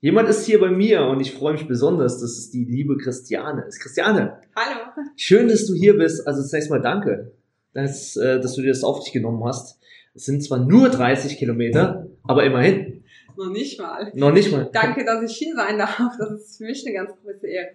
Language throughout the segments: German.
Jemand ist hier bei mir und ich freue mich besonders, dass es die liebe Christiane ist. Christiane. Hallo. Schön, dass du hier bist. Also zunächst mal danke, dass, äh, dass du dir das auf dich genommen hast. Es sind zwar nur 30 Kilometer, aber immerhin. Noch nicht mal. Noch nicht mal. Danke, dass ich hier sein darf. Das ist für mich eine ganz große Ehre.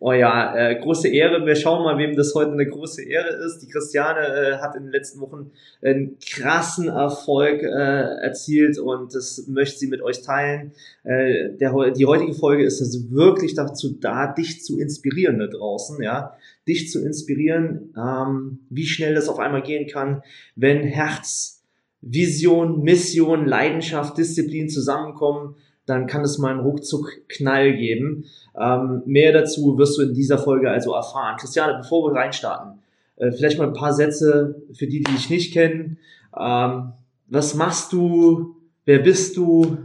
Oh ja, äh, große Ehre. Wir schauen mal, wem das heute eine große Ehre ist. Die Christiane äh, hat in den letzten Wochen einen krassen Erfolg äh, erzielt und das möchte sie mit euch teilen. Äh, der, die heutige Folge ist also wirklich dazu da, dich zu inspirieren da draußen, ja, dich zu inspirieren, ähm, wie schnell das auf einmal gehen kann, wenn Herz, Vision, Mission, Leidenschaft, Disziplin zusammenkommen dann kann es mal einen Ruckzuck-Knall geben. Ähm, mehr dazu wirst du in dieser Folge also erfahren. Christiane, bevor wir reinstarten, äh, vielleicht mal ein paar Sätze für die, die dich nicht kennen. Ähm, was machst du? Wer bist du?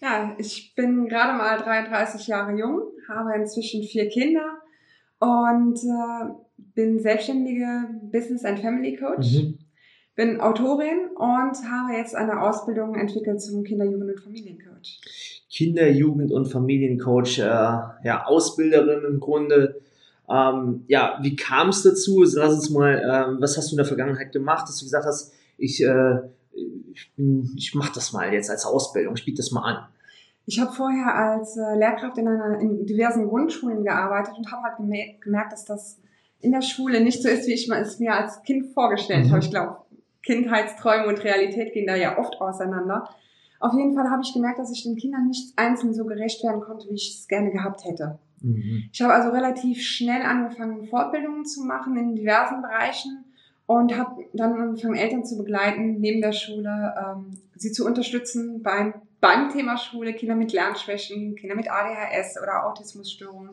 Ja, ich bin gerade mal 33 Jahre jung, habe inzwischen vier Kinder und äh, bin selbstständige Business and Family Coach. Mhm bin Autorin und habe jetzt eine Ausbildung entwickelt zum Kinder-, Jugend- und Familiencoach. Kinder-, Jugend- und Familiencoach, äh, ja, Ausbilderin im Grunde. Ähm, ja, wie kam es dazu? Lass uns mal, äh, was hast du in der Vergangenheit gemacht, dass du gesagt hast, ich, äh, ich, ich mache das mal jetzt als Ausbildung, ich biete das mal an. Ich habe vorher als äh, Lehrkraft in, einer, in diversen Grundschulen gearbeitet und habe halt gemerkt, dass das in der Schule nicht so ist, wie ich es mir als Kind vorgestellt mhm. habe. Ich glaube, Kindheitsträume und Realität gehen da ja oft auseinander. Auf jeden Fall habe ich gemerkt, dass ich den Kindern nicht einzeln so gerecht werden konnte, wie ich es gerne gehabt hätte. Mhm. Ich habe also relativ schnell angefangen, Fortbildungen zu machen in diversen Bereichen und habe dann angefangen, Eltern zu begleiten, neben der Schule, ähm, sie zu unterstützen beim, beim Thema Schule, Kinder mit Lernschwächen, Kinder mit ADHS oder Autismusstörungen.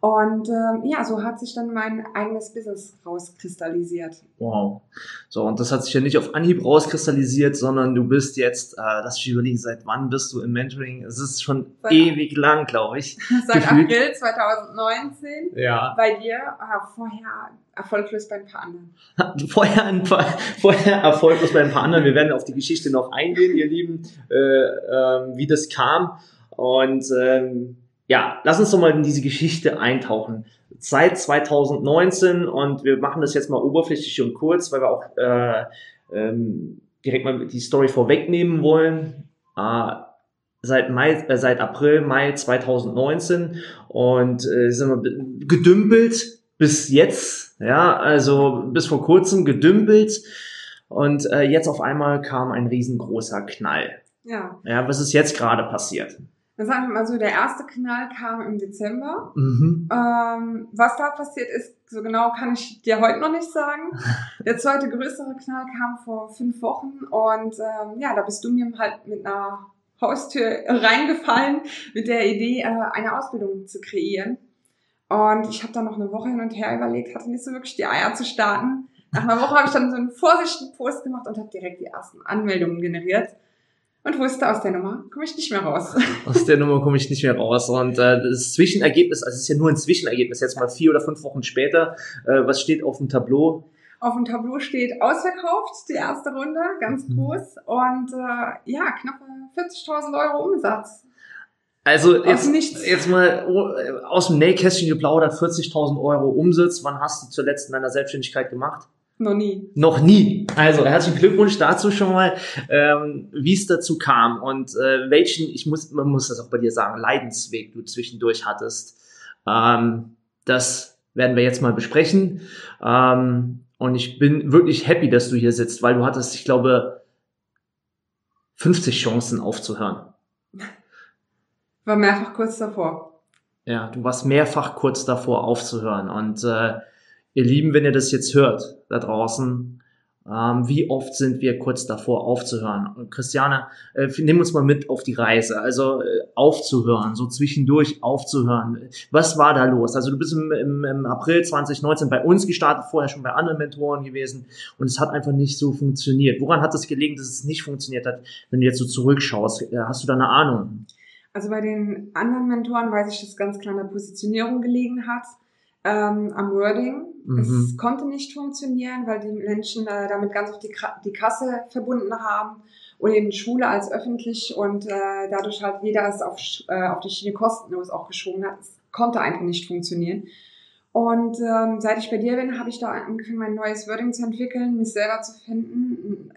Und ähm, ja, so hat sich dann mein eigenes Business rauskristallisiert. Wow. So, und das hat sich ja nicht auf Anhieb rauskristallisiert, sondern du bist jetzt, äh, lass mich überlegen, seit wann bist du im Mentoring? Es ist schon seit, ewig lang, glaube ich. Seit gefühlt. April 2019. Ja. Bei dir, äh, vorher erfolglos bei ein paar anderen. Vorher, ein paar, vorher erfolglos bei ein paar anderen. Wir werden auf die Geschichte noch eingehen, ihr Lieben, äh, äh, wie das kam. Und ähm, ja, lass uns doch mal in diese Geschichte eintauchen. Seit 2019 und wir machen das jetzt mal oberflächlich und kurz, weil wir auch äh, ähm, direkt mal die Story vorwegnehmen wollen. Äh, seit Mai, äh, seit April, Mai 2019 und äh, sind wir gedümpelt bis jetzt, ja, also bis vor kurzem gedümpelt und äh, jetzt auf einmal kam ein riesengroßer Knall. Ja. Ja, was ist jetzt gerade passiert? Dann sagen wir mal so, der erste Knall kam im Dezember. Mhm. Ähm, was da passiert ist, so genau kann ich dir heute noch nicht sagen. Der zweite größere Knall kam vor fünf Wochen und ähm, ja, da bist du mir halt mit einer Haustür reingefallen mit der Idee, äh, eine Ausbildung zu kreieren. Und ich habe da noch eine Woche hin und her überlegt, hatte nicht so wirklich die Eier zu starten. Nach einer Woche habe ich dann so einen vorsichtigen Post gemacht und habe direkt die ersten Anmeldungen generiert und wusste, aus der Nummer komme ich nicht mehr raus. Aus der Nummer komme ich nicht mehr raus. Und äh, das Zwischenergebnis, also es ist ja nur ein Zwischenergebnis, jetzt mal vier oder fünf Wochen später, äh, was steht auf dem Tableau? Auf dem Tableau steht ausverkauft, die erste Runde, ganz mhm. groß. Und äh, ja, knappe 40.000 Euro Umsatz. Also jetzt, jetzt mal oh, aus dem Nähkästchen geplaudert, 40.000 Euro Umsatz. Wann hast du zuletzt in deiner Selbstständigkeit gemacht? Noch nie. Noch nie. Also herzlichen Glückwunsch dazu schon mal, ähm, wie es dazu kam und äh, welchen, ich muss, man muss das auch bei dir sagen, Leidensweg du zwischendurch hattest. Ähm, das werden wir jetzt mal besprechen. Ähm, und ich bin wirklich happy, dass du hier sitzt, weil du hattest, ich glaube, 50 Chancen aufzuhören. War mehrfach kurz davor. Ja, du warst mehrfach kurz davor aufzuhören und äh, ihr Lieben, wenn ihr das jetzt hört da draußen, Ähm, wie oft sind wir kurz davor aufzuhören? Und Christiane, äh, nimm uns mal mit auf die Reise. Also äh, aufzuhören, so zwischendurch aufzuhören. Was war da los? Also du bist im, im, im April 2019 bei uns gestartet, vorher schon bei anderen Mentoren gewesen und es hat einfach nicht so funktioniert. Woran hat es gelegen, dass es nicht funktioniert hat, wenn du jetzt so zurückschaust? Äh, hast du da eine Ahnung? Also bei den anderen Mentoren weiß ich, dass ganz klar an der Positionierung gelegen hat ähm, am Wording. Mhm. Es konnte nicht funktionieren, weil die Menschen äh, damit ganz auf die, die Kasse verbunden haben und eben Schule als öffentlich und äh, dadurch halt jeder es auf, äh, auf die Schiene kostenlos auch geschoben hat. Es konnte einfach nicht funktionieren. Und ähm, seit ich bei dir bin, habe ich da angefangen, mein neues Wording zu entwickeln, mich selber zu finden,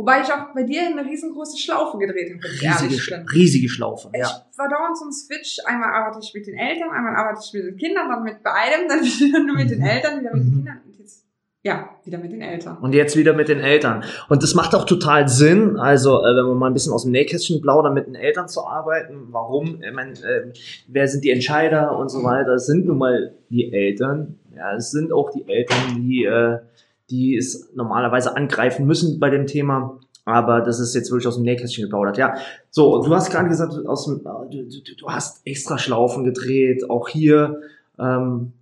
Wobei ich auch bei dir eine riesengroße Schlaufe gedreht habe. Riesige, riesige Schlaufe, ja. Ich war dauernd so ein Switch. Einmal arbeite ich mit den Eltern, einmal arbeite ich mit den Kindern, dann mit beidem, dann wieder nur mit den mhm. Eltern, wieder mit den mhm. Kindern. Und jetzt, ja, wieder mit den Eltern. Und jetzt wieder mit den Eltern. Und das macht auch total Sinn, also äh, wenn man mal ein bisschen aus dem Nähkästchen plaudert, mit den Eltern zu arbeiten. Warum? Ich meine, äh, wer sind die Entscheider und so weiter? Das sind nun mal die Eltern. Ja, es sind auch die Eltern, die... Äh, die es normalerweise angreifen müssen bei dem Thema. Aber das ist jetzt wirklich aus dem Nähkästchen geplaudert. Ja, so, du hast gerade gesagt, aus dem, du, du, du hast extra Schlaufen gedreht, auch hier. Ähm,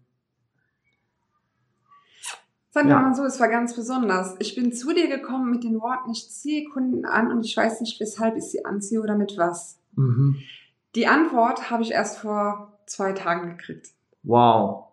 Sagen wir ja. mal so, es war ganz besonders. Ich bin zu dir gekommen mit den Worten, ich ziehe Kunden an und ich weiß nicht, weshalb ich sie anziehe oder mit was. Mhm. Die Antwort habe ich erst vor zwei Tagen gekriegt. Wow.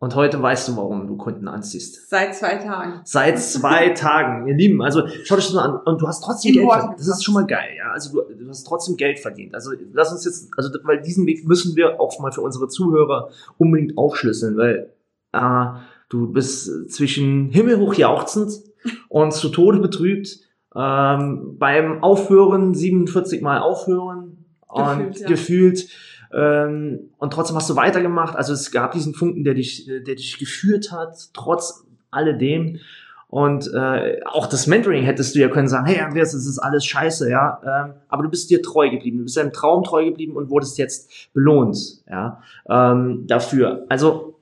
Und heute weißt du, warum du Kunden anziehst. Seit zwei Tagen. Seit zwei Tagen, ihr Lieben. Also schau dich das mal an. Und du hast trotzdem Geld verdient. Das ist schon mal geil, ja. Also du, du, hast trotzdem Geld verdient. Also lass uns jetzt, also weil diesen Weg müssen wir auch mal für unsere Zuhörer unbedingt aufschlüsseln, weil äh, du bist zwischen himmelhoch jauchzend und zu Tode betrübt. Ähm, beim Aufhören 47 Mal aufhören gefühlt, und ja. gefühlt ähm, und trotzdem hast du weitergemacht. Also es gab diesen Funken, der dich, der dich geführt hat, trotz alledem. Und äh, auch das Mentoring hättest du ja können sagen, hey Andreas, das ist alles scheiße, ja. Ähm, aber du bist dir treu geblieben, du bist deinem Traum treu geblieben und wurdest jetzt belohnt, ja, ähm, dafür. Also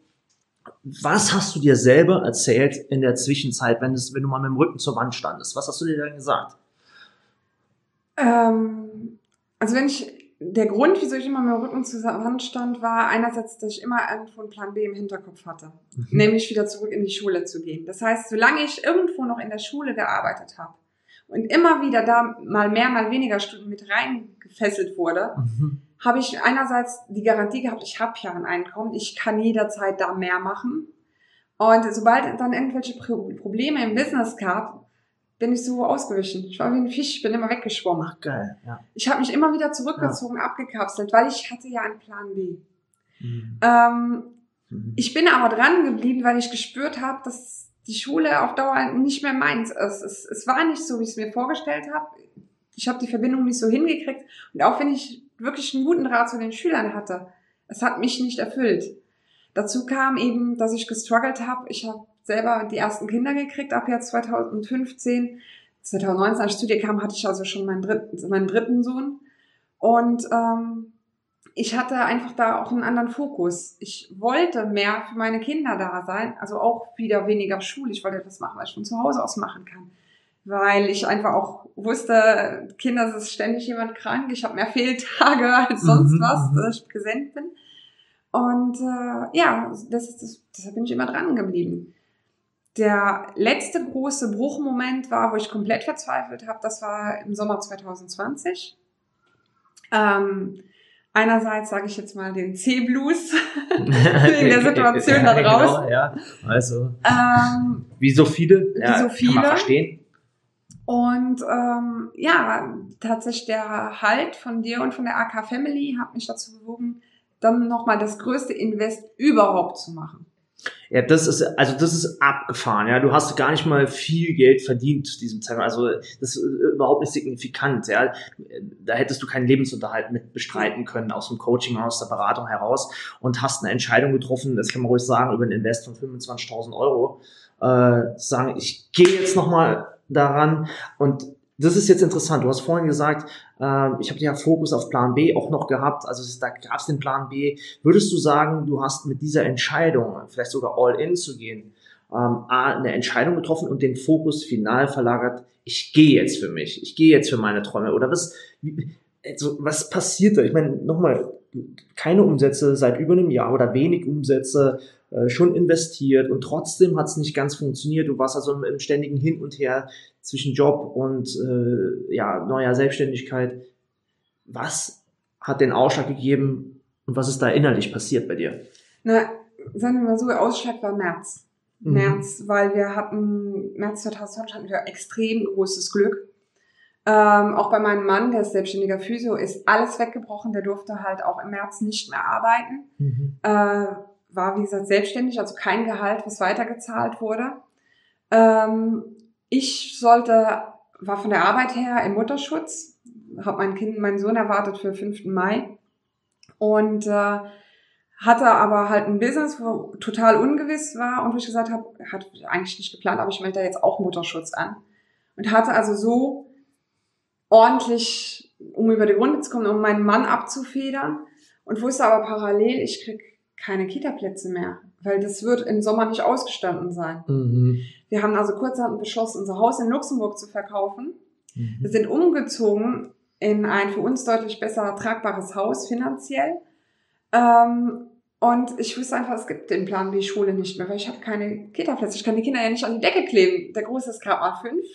was hast du dir selber erzählt in der Zwischenzeit, wenn, das, wenn du mal mit dem Rücken zur Wand standest? Was hast du dir dann gesagt? Ähm, also wenn ich der Grund, wieso ich immer mit dem Rücken zur Wand stand, war einerseits, dass ich immer irgendwo einen Plan B im Hinterkopf hatte. Mhm. Nämlich wieder zurück in die Schule zu gehen. Das heißt, solange ich irgendwo noch in der Schule gearbeitet habe und immer wieder da mal mehr, mal weniger Stunden mit reingefesselt wurde, mhm. habe ich einerseits die Garantie gehabt, ich habe ja ein Einkommen, ich kann jederzeit da mehr machen. Und sobald dann irgendwelche Probleme im Business gab, bin ich so ausgewichen. Ich war wie ein Fisch, bin immer weggeschwommen. Ach, geil, ja. Ich habe mich immer wieder zurückgezogen, ja. abgekapselt, weil ich hatte ja einen Plan B. Mhm. Ähm, mhm. Ich bin aber dran geblieben, weil ich gespürt habe, dass die Schule auf Dauer nicht mehr meins ist. Es, es war nicht so, wie ich es mir vorgestellt habe. Ich habe die Verbindung nicht so hingekriegt. Und auch wenn ich wirklich einen guten Draht zu den Schülern hatte, es hat mich nicht erfüllt. Dazu kam eben, dass ich gestruggelt habe. Ich habe selber die ersten Kinder gekriegt ab jetzt 2015. 2019, als ich zu dir kam, hatte ich also schon meinen dritten, meinen dritten Sohn. Und ähm, ich hatte einfach da auch einen anderen Fokus. Ich wollte mehr für meine Kinder da sein, also auch wieder weniger Schule. Ich wollte etwas machen, was ich von zu Hause aus machen kann. Weil ich einfach auch wusste, Kinder, es ist ständig jemand krank, ich habe mehr Fehltage als sonst mhm, was, mhm. dass ich präsent bin. Und äh, ja, das ist das, deshalb bin ich immer dran geblieben. Der letzte große Bruchmoment war, wo ich komplett verzweifelt habe, das war im Sommer 2020. Ähm, einerseits sage ich jetzt mal den C-Blues in der Situation da draußen. Genau, ja. Also ähm, wie so viele, ja, wie so viele. kann man verstehen. Und ähm, ja, tatsächlich der Halt von dir und von der AK Family hat mich dazu bewogen, dann nochmal das größte Invest überhaupt zu machen. Ja, das ist, also das ist abgefahren, ja. Du hast gar nicht mal viel Geld verdient zu diesem Zeitpunkt. Also das ist überhaupt nicht signifikant, ja. Da hättest du keinen Lebensunterhalt mit bestreiten können aus dem Coaching, aus der Beratung heraus und hast eine Entscheidung getroffen, das kann man ruhig sagen, über ein Invest von 25.000 Euro, äh, sagen, ich gehe jetzt nochmal daran und das ist jetzt interessant. Du hast vorhin gesagt, äh, ich habe ja Fokus auf Plan B auch noch gehabt. Also da gab es den Plan B. Würdest du sagen, du hast mit dieser Entscheidung, vielleicht sogar all in zu gehen, ähm, eine Entscheidung getroffen und den Fokus final verlagert, ich gehe jetzt für mich, ich gehe jetzt für meine Träume? Oder was, also, was passiert da? Ich meine, nochmal, keine Umsätze seit über einem Jahr oder wenig Umsätze, äh, schon investiert und trotzdem hat es nicht ganz funktioniert. Du warst also im, im, ständigen Hin und Her zwischen Job und äh, ja, neuer Selbstständigkeit. Was hat den Ausschlag gegeben und was ist da innerlich passiert bei dir? Na, sagen wir mal so, der Ausschlag war März. Mhm. März, weil wir hatten, März 2020 hatten wir extrem großes Glück. Ähm, auch bei meinem Mann, der ist selbstständiger Physio, ist alles weggebrochen. Der durfte halt auch im März nicht mehr arbeiten. Mhm. Äh, war, wie gesagt, selbstständig, also kein Gehalt, was weitergezahlt wurde. Ähm, ich sollte, war von der Arbeit her im Mutterschutz, habe mein Kind, meinen Sohn erwartet für 5. Mai und äh, hatte aber halt ein Business, wo total ungewiss war und wo ich gesagt habe, hat eigentlich nicht geplant, aber ich melde da jetzt auch Mutterschutz an. Und hatte also so ordentlich, um über die Runde zu kommen, um meinen Mann abzufedern und wusste aber parallel, ich krieg keine Kita-Plätze mehr, weil das wird im Sommer nicht ausgestanden sein. Mhm. Wir haben also kurzerhand beschlossen, unser Haus in Luxemburg zu verkaufen. Mhm. Wir sind umgezogen in ein für uns deutlich besser tragbares Haus finanziell ähm, und ich wusste einfach, es gibt den Plan B-Schule nicht mehr, weil ich habe keine Kita-Plätze. Ich kann die Kinder ja nicht an die Decke kleben. Der Große ist gerade mal fünf.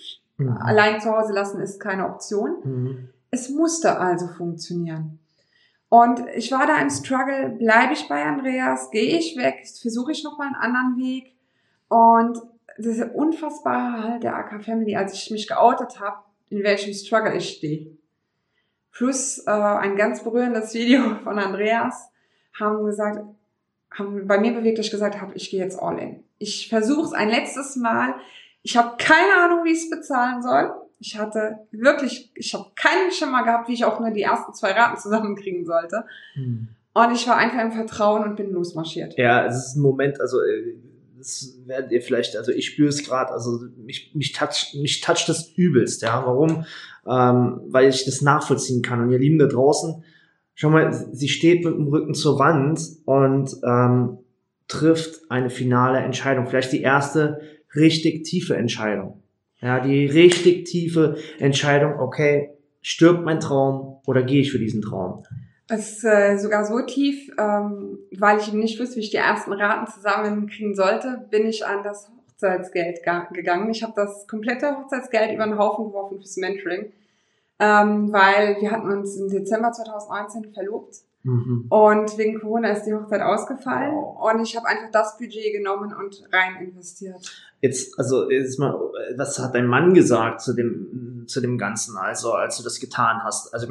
Mhm. Allein zu Hause lassen ist keine Option. Mhm. Es musste also funktionieren. Und ich war da im Struggle, bleibe ich bei Andreas, gehe ich weg, versuche ich nochmal einen anderen Weg. Und diese unfassbare Halt der AK Family, als ich mich geoutet habe, in welchem Struggle ich stehe. Plus äh, ein ganz berührendes Video von Andreas, haben gesagt, haben bei mir bewegt, dass ich gesagt habe, ich gehe jetzt all in. Ich versuche es ein letztes Mal. Ich habe keine Ahnung, wie ich es bezahlen soll. Ich hatte wirklich, ich habe keinen Schimmer gehabt, wie ich auch nur die ersten zwei Raten zusammenkriegen sollte. Hm. Und ich war einfach im Vertrauen und bin losmarschiert. Ja, es ist ein Moment, also äh, das werdet ihr vielleicht, also ich spüre es gerade, also mich, mich toucht mich toucht das übelst, ja. Warum? Ähm, weil ich das nachvollziehen kann. Und ihr Lieben da draußen, schau mal, sie steht mit dem Rücken zur Wand und ähm, trifft eine finale Entscheidung. Vielleicht die erste richtig tiefe Entscheidung. Ja, die richtig tiefe Entscheidung, okay, stirbt mein Traum oder gehe ich für diesen Traum? Es ist äh, sogar so tief, ähm, weil ich nicht wusste, wie ich die ersten Raten zusammenkriegen sollte, bin ich an das Hochzeitsgeld gegangen. Ich habe das komplette Hochzeitsgeld über den Haufen geworfen fürs Mentoring ähm, weil wir hatten uns im Dezember 2019 verlobt. Mhm. Und wegen Corona ist die Hochzeit ausgefallen wow. und ich habe einfach das Budget genommen und rein investiert. Jetzt, also jetzt mal, was hat dein Mann gesagt zu dem zu dem Ganzen, also als du das getan hast? Also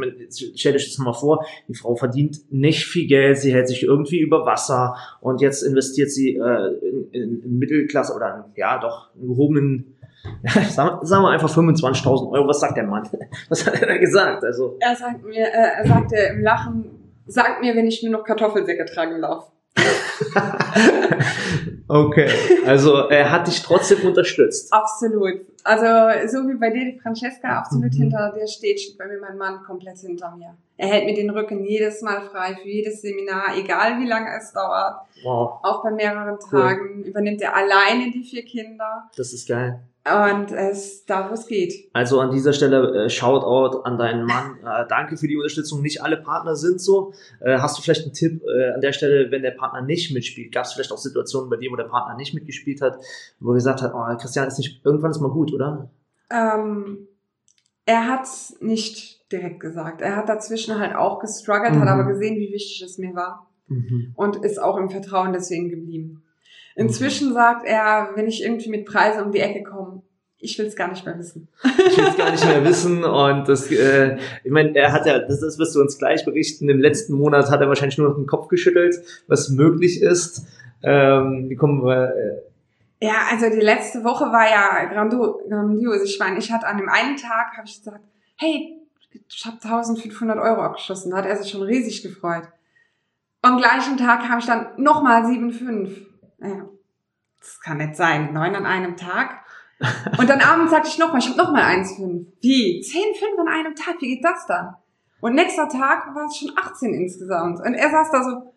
stell dir das mal vor, die Frau verdient nicht viel Geld, sie hält sich irgendwie über Wasser und jetzt investiert sie äh, in, in, in Mittelklasse oder ja doch einen gehobenen sagen wir einfach 25.000 Euro. Was sagt der Mann? Was hat er da gesagt? Also er sagt mir, äh, er sagte im Lachen, sagt mir, wenn ich nur noch Kartoffelsäcke tragen darf. okay, also er hat dich trotzdem unterstützt. Absolut. Also so wie bei dir die Francesca absolut mhm. hinter dir steht, steht bei mir mein Mann komplett hinter mir. Er hält mir den Rücken jedes Mal frei für jedes Seminar, egal wie lange es dauert. Wow. Auch bei mehreren cool. Tagen übernimmt er alleine die vier Kinder. Das ist geil. Und es da, wo es geht. Also an dieser Stelle äh, Shoutout an deinen Mann. Äh, danke für die Unterstützung. Nicht alle Partner sind so. Äh, hast du vielleicht einen Tipp äh, an der Stelle, wenn der Partner nicht mitspielt? Gab es vielleicht auch Situationen bei dir, wo der Partner nicht mitgespielt hat, wo er gesagt hat, oh, Christian ist nicht, irgendwann ist mal gut, oder? Ähm, er hat nicht direkt gesagt. Er hat dazwischen halt auch gestruggelt, mhm. hat aber gesehen, wie wichtig es mir war. Mhm. Und ist auch im Vertrauen deswegen geblieben. Inzwischen sagt er, wenn ich irgendwie mit Preisen um die Ecke komme, ich will es gar nicht mehr wissen. ich will es gar nicht mehr wissen und das, äh, ich meine, er hat ja, das, das wirst du uns gleich berichten. Im letzten Monat hat er wahrscheinlich nur noch den Kopf geschüttelt, was möglich ist. Ähm, wie kommen wir? Äh, ja, also die letzte Woche war ja grandios. Ich meine, ich hatte an dem einen Tag habe ich gesagt, hey, ich habe 1500 Euro abgeschossen. Da hat er sich schon riesig gefreut. Am gleichen Tag habe ich dann nochmal 7,5 naja, das kann nicht sein. Neun an einem Tag. Und dann abends sagte ich nochmal, ich habe nochmal 1,5. Wie? 10,5 an einem Tag? Wie geht das dann? Und nächster Tag war es schon 18 insgesamt. Und er saß da so,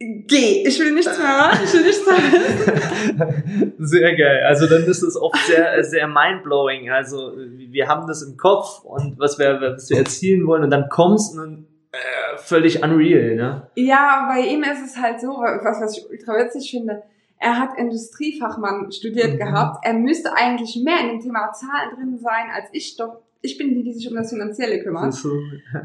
Geh, ich will nichts mehr hören, ich will nichts mehr. Sehr geil. Also dann ist es oft sehr, sehr mindblowing. Also wir haben das im Kopf und was wir, was wir erzielen wollen und dann kommst und äh, völlig unreal, ne? Ja, bei ihm ist es halt so, was, was ich ultra witzig finde. Er hat Industriefachmann studiert Mhm. gehabt. Er müsste eigentlich mehr in dem Thema Zahlen drin sein als ich doch. Ich bin die, die sich um das Finanzielle kümmert. Du?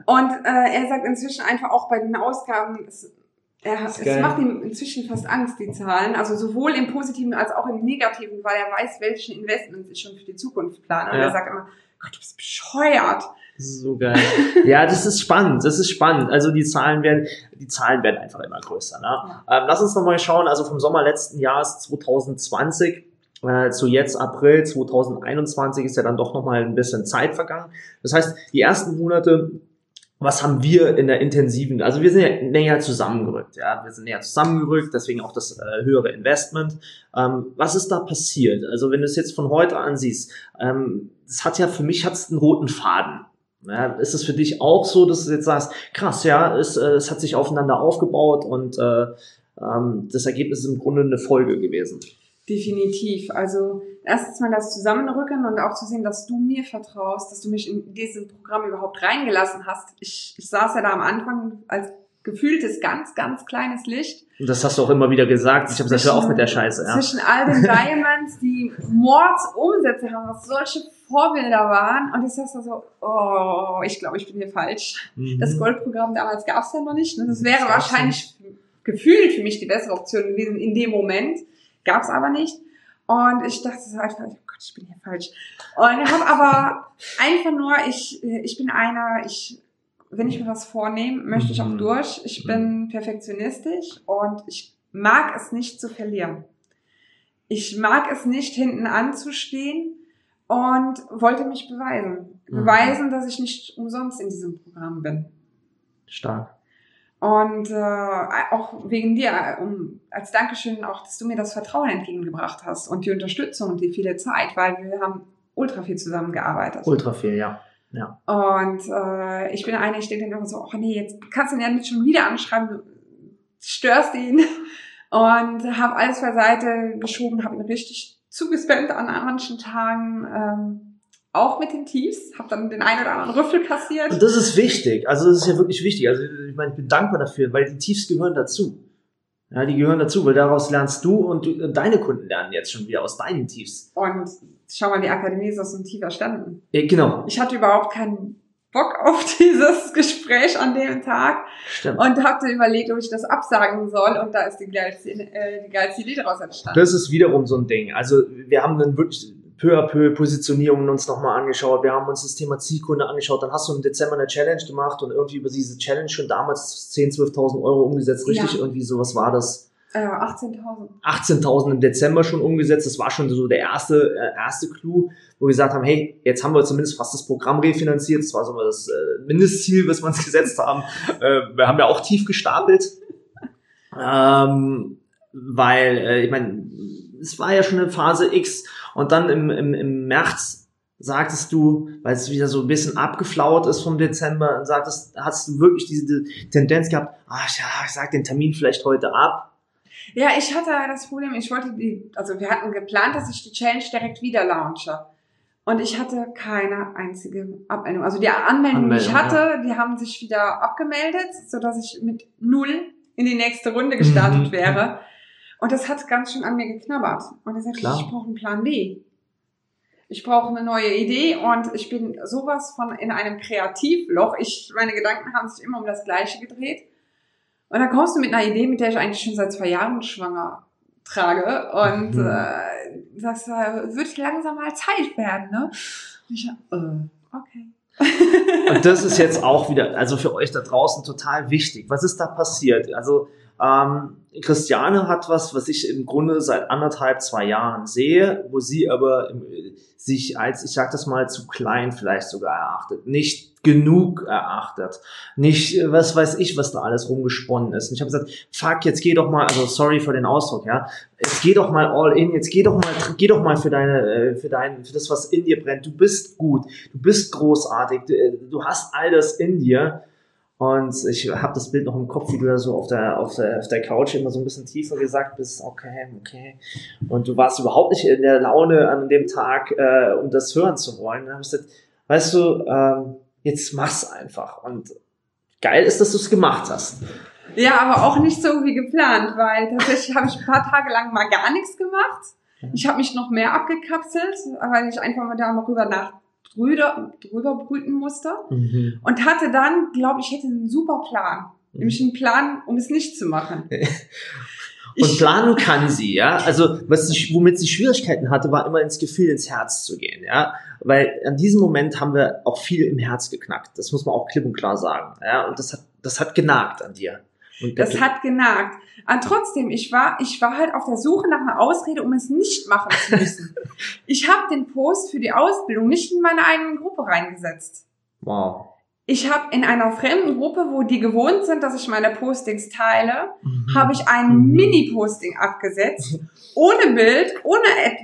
Und äh, er sagt inzwischen einfach auch bei den Ausgaben, es, er, es geil. macht ihm inzwischen fast Angst, die Zahlen. Also sowohl im Positiven als auch im Negativen, weil er weiß, welche Investments ich schon für die Zukunft plane. Und Ja. er sagt immer, Gott, du bist bescheuert. Das ist so geil. ja, das ist spannend. Das ist spannend. Also die Zahlen werden, die Zahlen werden einfach immer größer. Ne? Ähm, lass uns noch mal schauen. Also vom Sommer letzten Jahres 2020 äh, zu jetzt April 2021 ist ja dann doch noch mal ein bisschen Zeit vergangen. Das heißt, die ersten Monate was haben wir in der intensiven, also wir sind ja näher zusammengerückt, ja, wir sind näher zusammengerückt, deswegen auch das äh, höhere Investment. Ähm, was ist da passiert? Also wenn du es jetzt von heute an siehst, ähm, das hat ja für mich hat's einen roten Faden. Ja, ist es für dich auch so, dass du jetzt sagst, krass, ja, es, äh, es hat sich aufeinander aufgebaut und äh, ähm, das Ergebnis ist im Grunde eine Folge gewesen. Definitiv. Also erstens mal das Zusammenrücken und auch zu sehen, dass du mir vertraust, dass du mich in dieses Programm überhaupt reingelassen hast. Ich, ich saß ja da am Anfang als gefühltes ganz, ganz kleines Licht. Und das hast du auch immer wieder gesagt. Ich habe gesagt, hör auf mit der Scheiße. Ja. Zwischen all den Diamonds, die Mordsumsätze haben, was solche Vorbilder waren. Und ich saß da so, oh, ich glaube, ich bin hier falsch. Mhm. Das Goldprogramm damals gab es ja noch nicht. Ne? Das wäre wahrscheinlich gefühlt für mich die bessere Option gewesen in dem Moment. Gab es aber nicht. Und ich dachte so einfach, oh Gott, ich bin hier falsch. Und ich habe aber einfach nur, ich, ich bin einer, ich, wenn ich mir was vornehme, möchte ich auch Mhm. durch. Ich bin perfektionistisch und ich mag es nicht zu verlieren. Ich mag es nicht, hinten anzustehen und wollte mich beweisen. Mhm. Beweisen, dass ich nicht umsonst in diesem Programm bin. Stark. Und äh, auch wegen dir, um, als Dankeschön auch, dass du mir das Vertrauen entgegengebracht hast und die Unterstützung und die viele Zeit, weil wir haben ultra viel zusammengearbeitet. Ultra viel, ja. Ja. Und äh, ich bin eine, ich denke dann immer so, oh nee, jetzt kannst du ihn ja nicht schon wieder anschreiben, du störst ihn. Und habe alles beiseite geschoben, habe ihn richtig zugespammt an manchen Tagen, ähm, auch mit den Tiefs, habe dann den einen oder anderen Rüffel kassiert. Und das ist wichtig. Also das ist ja wirklich wichtig. Also ich meine, ich bin dankbar dafür, weil die Tiefs gehören dazu. Ja, die gehören dazu, weil daraus lernst du und du, deine Kunden lernen jetzt schon wieder aus deinen Tiefs. Und schau mal, die Akademie ist aus dem Tief erstanden. Ja, genau. Ich hatte überhaupt keinen Bock auf dieses Gespräch an dem Tag Stimmt. und hatte überlegt, ob ich das absagen soll und da ist die geilste, äh, die geilste Idee daraus entstanden. Das ist wiederum so ein Ding. Also wir haben dann wirklich peu à peu Positionierungen uns nochmal angeschaut. Wir haben uns das Thema Zielkunde angeschaut. Dann hast du im Dezember eine Challenge gemacht und irgendwie über diese Challenge schon damals 10.000, 12.000 Euro umgesetzt. Richtig, Ja. irgendwie sowas war das. Äh, 18.000. 18.000 im Dezember schon umgesetzt. Das war schon so der erste, äh, erste Clou, wo wir gesagt haben, hey, jetzt haben wir zumindest fast das Programm refinanziert. Das war so mal das äh, Mindestziel, was wir uns gesetzt haben. Äh, wir haben ja auch tief gestapelt. Ähm, weil, äh, ich meine, es war ja schon eine Phase X und dann im, im, im März sagtest du, weil es wieder so ein bisschen abgeflaut ist vom Dezember, und sagtest, hast du wirklich diese Tendenz gehabt, ach ja, ich sag den Termin vielleicht heute ab. Ja, ich hatte das Problem, ich wollte die, also wir hatten geplant, dass ich die Challenge direkt wieder launche. Und ich hatte keine einzige Abmeldung. Also die Anmeldungen, die ich Anmeldung, hatte, die haben sich wieder abgemeldet, sodass ich mit null in die nächste Runde gestartet Mhm. wäre. Und das hat ganz schön an mir geknabbert. Und ich sagte, Klar. ich brauche einen Plan B. Ich brauche eine neue Idee und ich bin sowas von in einem Kreativloch. Ich, meine Gedanken haben sich immer um das Gleiche gedreht. Und dann kommst du mit einer Idee, mit der ich eigentlich schon seit zwei Jahren schwanger trage. Und Mhm. äh, das äh, wird langsam mal Zeit werden, ne? Und ich, äh, okay. Und das ist jetzt auch wieder, also für euch da draußen total wichtig. Was ist da passiert? Also ähm, Christiane hat was, was ich im Grunde seit anderthalb, zwei Jahren sehe, wo sie aber im, sich als, ich sag das mal, zu klein vielleicht sogar erachtet, nicht genug erachtet, nicht, äh, was weiß ich, was da alles rumgesponnen ist. Und ich habe gesagt, fuck, jetzt geh doch mal, also sorry für den Ausdruck, ja, jetzt geh doch mal all in, jetzt geh doch mal, geh doch mal für deine, äh, für dein, für das, was in dir brennt. Du bist gut, du bist großartig, du, äh, du hast all das in dir. Und ich habe das Bild noch im Kopf, wie du da so auf der, auf, der, auf der Couch immer so ein bisschen tiefer gesagt bist, okay, okay. Und du warst überhaupt nicht in der Laune an dem Tag, äh, um das hören zu wollen. Dann habe ich gesagt, weißt du, ähm, jetzt mach's einfach. Und geil ist, dass du es gemacht hast. Ja, aber auch nicht so wie geplant, weil tatsächlich habe ich ein paar Tage lang mal gar nichts gemacht. Ich habe mich noch mehr abgekapselt, weil ich einfach mal da mal rüber nach drüber, drüber brüten musste. Mhm. Und hatte dann, glaube ich, hätte einen super Plan. Mhm. Nämlich einen Plan, um es nicht zu machen. Und planen kann sie, ja. Also, was sie, womit sie Schwierigkeiten hatte, war immer ins Gefühl, ins Herz zu gehen, ja. Weil an diesem Moment haben wir auch viel im Herz geknackt. Das muss man auch klipp und klar sagen, ja. Und das hat, das hat genagt an dir. Das hat genagt. Aber trotzdem, ich war, ich war halt auf der Suche nach einer Ausrede, um es nicht machen zu müssen. ich habe den Post für die Ausbildung nicht in meine eigene Gruppe reingesetzt. Wow. Ich habe in einer fremden Gruppe, wo die gewohnt sind, dass ich meine Postings teile, mhm. habe ich ein mhm. Mini-Posting abgesetzt, ohne Bild, ohne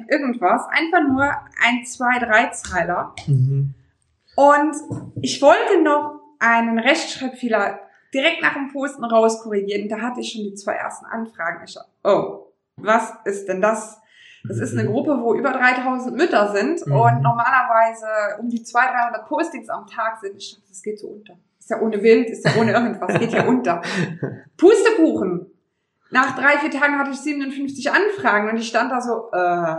irgendwas, einfach nur ein, zwei, drei Zeiler. Mhm. Und ich wollte noch einen Rechtschreibfehler direkt nach dem Posten rauskorrigieren. Da hatte ich schon die zwei ersten Anfragen. Ich dachte, oh, was ist denn das? Das ist eine mhm. Gruppe, wo über 3000 Mütter sind mhm. und normalerweise um die 200, 300 Postings am Tag sind. Ich dachte, das geht so unter. Ist ja ohne Bild, ist ja ohne irgendwas, geht ja unter. Pustekuchen. Nach drei, vier Tagen hatte ich 57 Anfragen und ich stand da so, äh.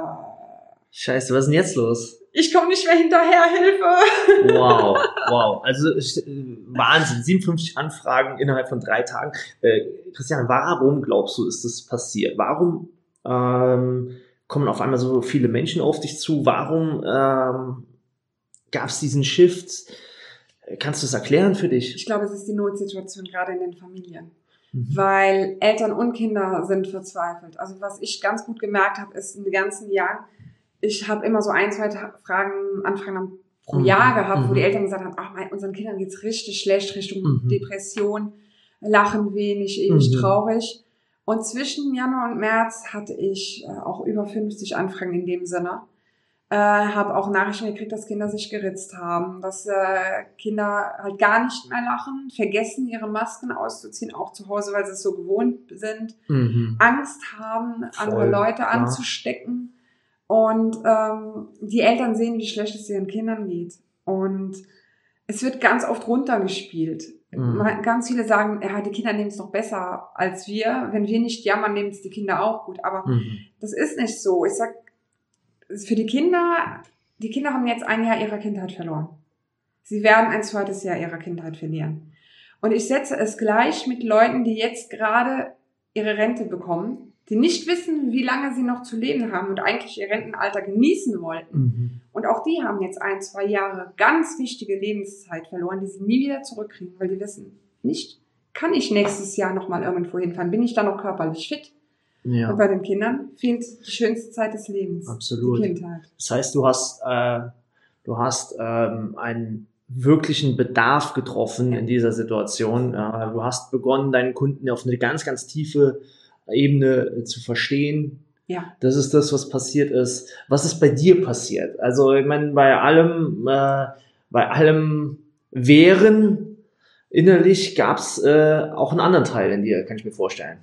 Scheiße, was ist denn jetzt los? Ich komme nicht mehr hinterher, Hilfe. Wow, wow. Also äh, Wahnsinn, 57 Anfragen innerhalb von drei Tagen. Äh, Christian, warum glaubst du, ist das passiert? Warum ähm, kommen auf einmal so viele Menschen auf dich zu? Warum ähm, gab es diesen Shift? Kannst du es erklären für dich? Ich glaube, es ist die Notsituation gerade in den Familien. Mhm. Weil Eltern und Kinder sind verzweifelt. Also was ich ganz gut gemerkt habe, ist in den ganzen Jahren, ich habe immer so ein, zwei Fragen, Anfragen pro mhm. Jahr gehabt, wo die mhm. Eltern gesagt haben, ach, mein, unseren Kindern geht's richtig schlecht, Richtung mhm. Depression, lachen wenig, ewig mhm. traurig. Und zwischen Januar und März hatte ich äh, auch über 50 Anfragen in dem Sinne. Äh, habe auch Nachrichten gekriegt, dass Kinder sich geritzt haben, dass äh, Kinder halt gar nicht mehr lachen, vergessen ihre Masken auszuziehen, auch zu Hause, weil sie es so gewohnt sind, mhm. Angst haben, Voll, andere Leute anzustecken. Und ähm, die Eltern sehen, wie schlecht es ihren Kindern geht. Und es wird ganz oft runtergespielt. Mhm. Ganz viele sagen, ja, die Kinder nehmen es noch besser als wir. Wenn wir nicht jammern, nehmen es die Kinder auch gut. Aber mhm. das ist nicht so. Ich sag, für die Kinder, die Kinder haben jetzt ein Jahr ihrer Kindheit verloren. Sie werden ein zweites Jahr ihrer Kindheit verlieren. Und ich setze es gleich mit Leuten, die jetzt gerade ihre Rente bekommen die nicht wissen, wie lange sie noch zu leben haben und eigentlich ihr Rentenalter genießen wollten. Mhm. Und auch die haben jetzt ein, zwei Jahre ganz wichtige Lebenszeit verloren, die sie nie wieder zurückkriegen, weil die wissen nicht, kann ich nächstes Jahr nochmal irgendwo hinfahren? Bin ich da noch körperlich fit? Ja. Und bei den Kindern fehlt die schönste Zeit des Lebens. Absolut. Die Kindheit. Das heißt, du hast, äh, du hast ähm, einen wirklichen Bedarf getroffen in dieser Situation. Äh, du hast begonnen, deinen Kunden auf eine ganz, ganz tiefe Ebene äh, zu verstehen. Ja. Das ist das, was passiert ist. Was ist bei dir passiert? Also, ich meine, bei allem, äh, bei allem Wehren innerlich gab es äh, auch einen anderen Teil in dir, kann ich mir vorstellen.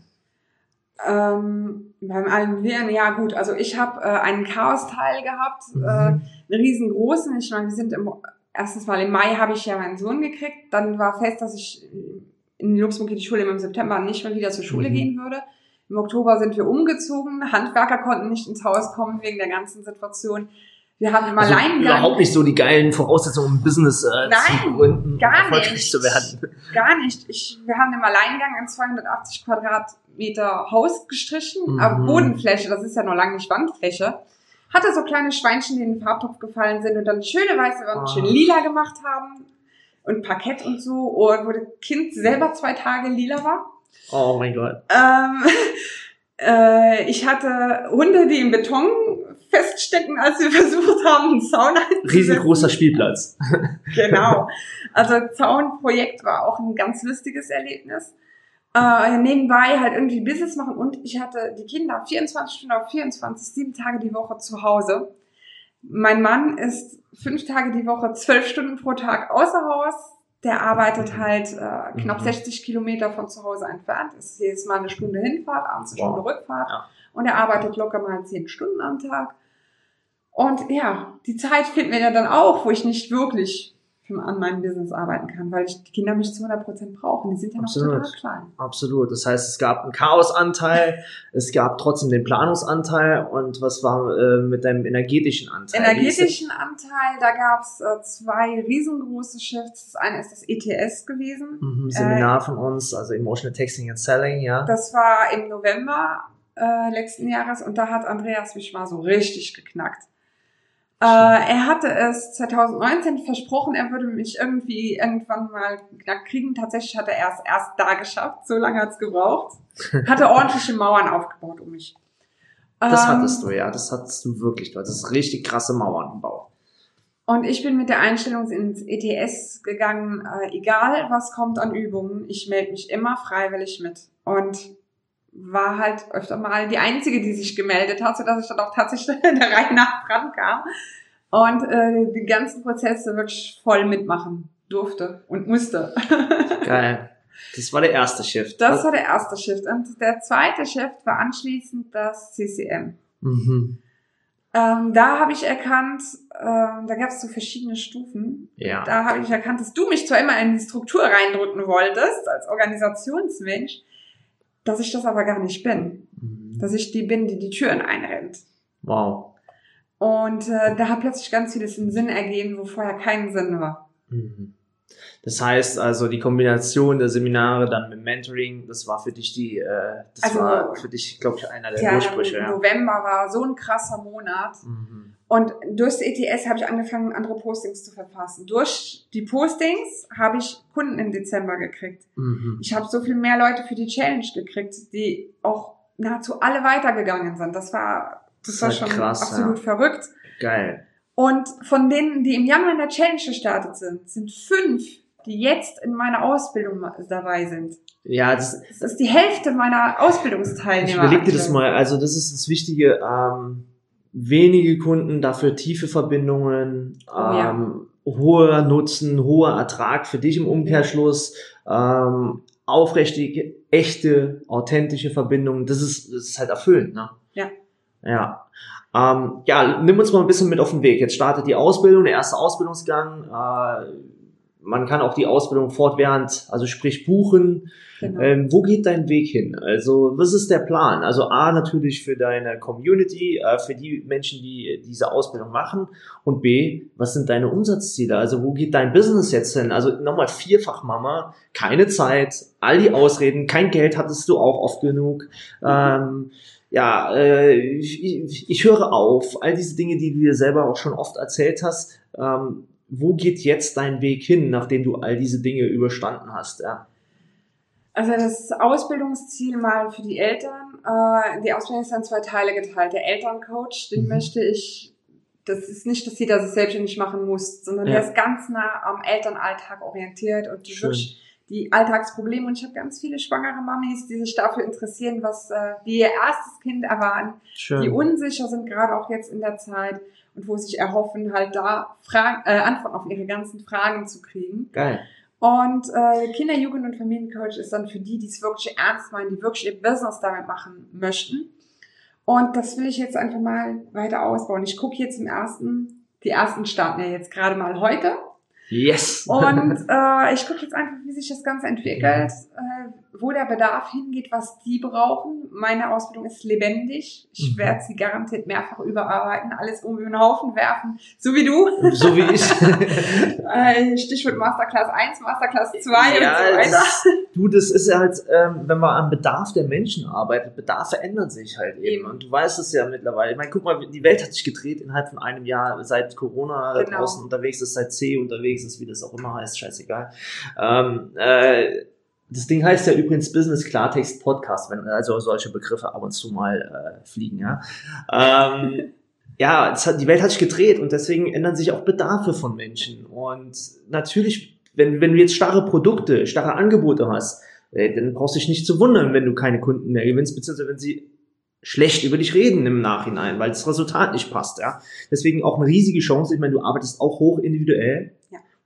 Ähm, beim allen Wehren, ja gut, also ich habe äh, einen Chaos-Teil gehabt, mhm. äh, einen riesengroßen. Ich meine, wir sind im, erstens mal im Mai habe ich ja meinen Sohn gekriegt, dann war fest, dass ich in Luxemburg die Schule im September nicht mehr wieder zur Schule mhm. gehen würde. Im Oktober sind wir umgezogen. Handwerker konnten nicht ins Haus kommen wegen der ganzen Situation. Wir haben im also Alleingang. Überhaupt nicht so die geilen Voraussetzungen, um Business äh, Nein, zu gründen, gar nicht, zu werden. Gar nicht. Ich, wir haben im Alleingang ein 280 Quadratmeter Haus gestrichen, mhm. aber Bodenfläche, das ist ja noch lange nicht Wandfläche. Hatte so kleine Schweinchen, die in den Farbtopf gefallen sind und dann schöne weiße Wand, ah. schön lila gemacht haben und Parkett und so, und wo das Kind selber zwei Tage lila war. Oh mein Gott. Ähm, äh, ich hatte Hunde, die im Beton feststecken, als wir versucht haben, einen Zaun einzusetzen. Riesengroßer Spielplatz. genau. Also Zaunprojekt war auch ein ganz lustiges Erlebnis. Äh, nebenbei halt irgendwie Business machen und ich hatte die Kinder 24 Stunden auf 24, sieben Tage die Woche zu Hause. Mein Mann ist fünf Tage die Woche, zwölf Stunden pro Tag außer Haus. Der arbeitet halt äh, knapp Mhm. 60 Kilometer von zu Hause entfernt. Das ist jedes Mal eine Stunde Hinfahrt, abends eine Wow. Stunde Rückfahrt. Ja. Und er arbeitet locker mal 10 Stunden am Tag. Und ja, die Zeit fehlt mir ja dann auch, wo ich nicht wirklich an meinem Business arbeiten kann, weil ich die Kinder mich zu 100% brauchen. Die sind ja noch Absolut. total klein. Absolut. Das heißt, es gab einen Chaosanteil, es gab trotzdem den Planungsanteil und was war äh, mit deinem energetischen Anteil? Energetischen Anteil, da gab es äh, zwei riesengroße Shifts. Das eine ist das ETS gewesen. mhm, Seminar von uns, also Emotional Texting and Selling, ja. Das war im November äh, letzten Jahres und da hat Andreas Wischmar so richtig geknackt. Äh, er hatte es 2019 versprochen, er würde mich irgendwie irgendwann mal knackt kriegen. Tatsächlich hat er es erst da geschafft. So lange hat es gebraucht. Hatte ordentliche Mauern aufgebaut um mich. Das Ähm, hattest du, ja. Das hattest du wirklich. Du hattest richtig krasse Mauern gebaut. Und ich bin mit der Einstellung ins ETS gegangen, äh, egal was kommt an Übungen, ich melde mich immer freiwillig mit. Und war halt öfter mal die Einzige, die sich gemeldet hat, sodass ich dann auch tatsächlich der Reihe nach dran kam und äh, die ganzen Prozesse wirklich voll mitmachen durfte und musste. Geil. Das war der erste Shift. Das war der erste Shift. Und der zweite Shift war anschließend das CCM. mhm. Ähm, da habe ich erkannt, ähm, da gab es so verschiedene Stufen. Ja. Da habe ich erkannt, dass du mich zwar immer in die Struktur reindrücken wolltest, als Organisationsmensch, dass ich das aber gar nicht bin. Mhm. Dass ich die bin, die die Türen einrennt. Wow. Und äh, da hat plötzlich ganz vieles einen Sinn ergeben, wo vorher kein Sinn war. Mhm. Das heißt also, die Kombination der Seminare dann mit Mentoring, das war für dich die, äh, das Also, war für dich, glaube ich, einer der Der Durchbrüche, ja. November war so ein krasser Monat. Mhm. Und durchs ETS habe ich angefangen, andere Postings zu verfassen. Durch die Postings habe ich Kunden im Dezember gekriegt. Mhm. Ich habe so viel mehr Leute für die Challenge gekriegt, die auch nahezu alle weitergegangen sind. Das war, das Das war ist schon halt krass, absolut verrückt. Geil. Und von denen, die im Januar in der Challenge gestartet sind, sind fünf, die jetzt in meiner Ausbildung dabei sind. Ja, das, Das ist die Hälfte meiner ich Ausbildungsteilnehmer. überleg dir das mal. Also das ist das Wichtige. Ähm, wenige Kunden, dafür tiefe Verbindungen, Oh ja. ähm, hoher Nutzen, hoher Ertrag für dich im Umkehrschluss, ähm, aufrichtige, echte, authentische Verbindungen. Das ist, das ist halt erfüllend, ne? Ja. Ja. Ähm, ja, nimm uns mal ein bisschen mit auf den Weg. Jetzt startet die Ausbildung, der erste Ausbildungsgang. Äh, man kann auch die Ausbildung fortwährend, also sprich buchen. Genau. Ähm, wo geht dein Weg hin? Also, was ist der Plan? Also, A, natürlich für deine Community, äh, für die Menschen, die diese Ausbildung machen. Und B, was sind deine Umsatzziele? Also, wo geht dein Business jetzt hin? Also, nochmal vierfach Mama, keine Zeit, all die Ausreden, kein Geld hattest du auch oft genug. Ähm, ja, äh, ich, ich höre auf. All diese Dinge, die du dir selber auch schon oft erzählt hast. Ähm, wo geht jetzt dein Weg hin, nachdem du all diese Dinge überstanden hast? Ja. Also das Ausbildungsziel mal für die Eltern. Äh, die Ausbildung ist in zwei Teile geteilt. Der Elterncoach, den Mhm. möchte ich, das ist nicht, dass jeder sich selbstständig machen muss, sondern Ja. der ist ganz nah am Elternalltag orientiert und die Schön. wirklich die Alltagsprobleme. Und ich habe ganz viele schwangere Mamis, die sich dafür interessieren, was äh, die ihr erstes Kind erwarten, Schön. die unsicher sind, gerade auch jetzt in der Zeit und wo sich erhoffen, halt da Fragen, äh, Antworten auf ihre ganzen Fragen zu kriegen. Geil. Und äh, Kinder-, Jugend- und Familiencoach ist dann für die, die es wirklich ernst meinen, die wirklich ihr Business damit machen möchten. Und das will ich jetzt einfach mal weiter ausbauen. Ich gucke jetzt im ersten, die ersten starten ja jetzt gerade mal heute. Yes. Und äh, ich gucke jetzt einfach, wie sich das Ganze entwickelt, äh, wo der Bedarf hingeht, was die brauchen. Meine Ausbildung ist lebendig. Ich Mhm. werde sie garantiert mehrfach überarbeiten, alles um den Haufen werfen, so wie du. so wie ich. Äh, Stichwort Masterclass 1, Masterclass 2 und ja, so weiter. das, du, das ist ja halt, ähm, wenn man am Bedarf der Menschen arbeitet, Bedarfe ändern sich halt eben. Eben. Und du weißt es ja mittlerweile. Ich meine, guck mal, die Welt hat sich gedreht innerhalb von einem Jahr, seit Corona Genau. draußen unterwegs ist, seit C unterwegs ist, wie das auch immer heißt, scheißegal. Ähm, äh, das Ding heißt ja übrigens Business Klartext Podcast, wenn also solche Begriffe ab und zu mal äh, fliegen, ja. Ähm, ja, hat, die Welt hat sich gedreht und deswegen ändern sich auch Bedarfe von Menschen. Und natürlich, wenn, wenn du jetzt starre Produkte, starre Angebote hast, äh, dann brauchst du dich nicht zu wundern, wenn du keine Kunden mehr gewinnst, beziehungsweise wenn sie schlecht über dich reden im Nachhinein, weil das Resultat nicht passt, ja. Deswegen auch eine riesige Chance. Ich meine, du arbeitest auch hoch individuell.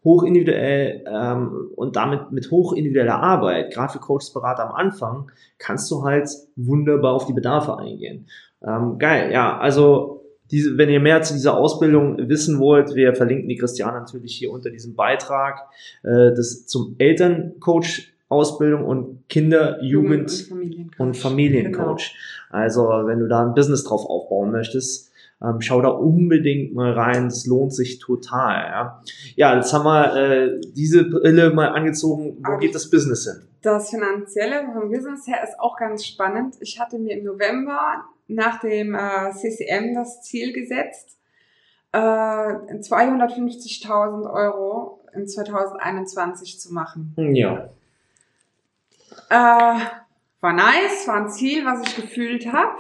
Hochindividuell ähm, und damit mit hochindividueller Arbeit, gerade für Coachsberater am Anfang, kannst du halt wunderbar auf die Bedarfe eingehen. Ähm, geil, ja, also diese, wenn ihr mehr zu dieser Ausbildung wissen wollt, wir verlinken die Christiane natürlich hier unter diesem Beitrag, äh, das zum Elterncoach Ausbildung und Kinder, Jugend und Familiencoach. Und Familiencoach. Genau. Also wenn du da ein Business drauf aufbauen möchtest, ähm, schau da unbedingt mal rein, das lohnt sich total. Ja, ja jetzt haben wir äh, diese Brille mal angezogen. Wo Aber geht das Business hin? Das Finanzielle vom Business her ist auch ganz spannend. Ich hatte mir im November nach dem äh, CCM das Ziel gesetzt, äh, 250.000 Euro in 2021 zu machen. Ja. Äh, war nice, war ein Ziel, was ich gefühlt habe.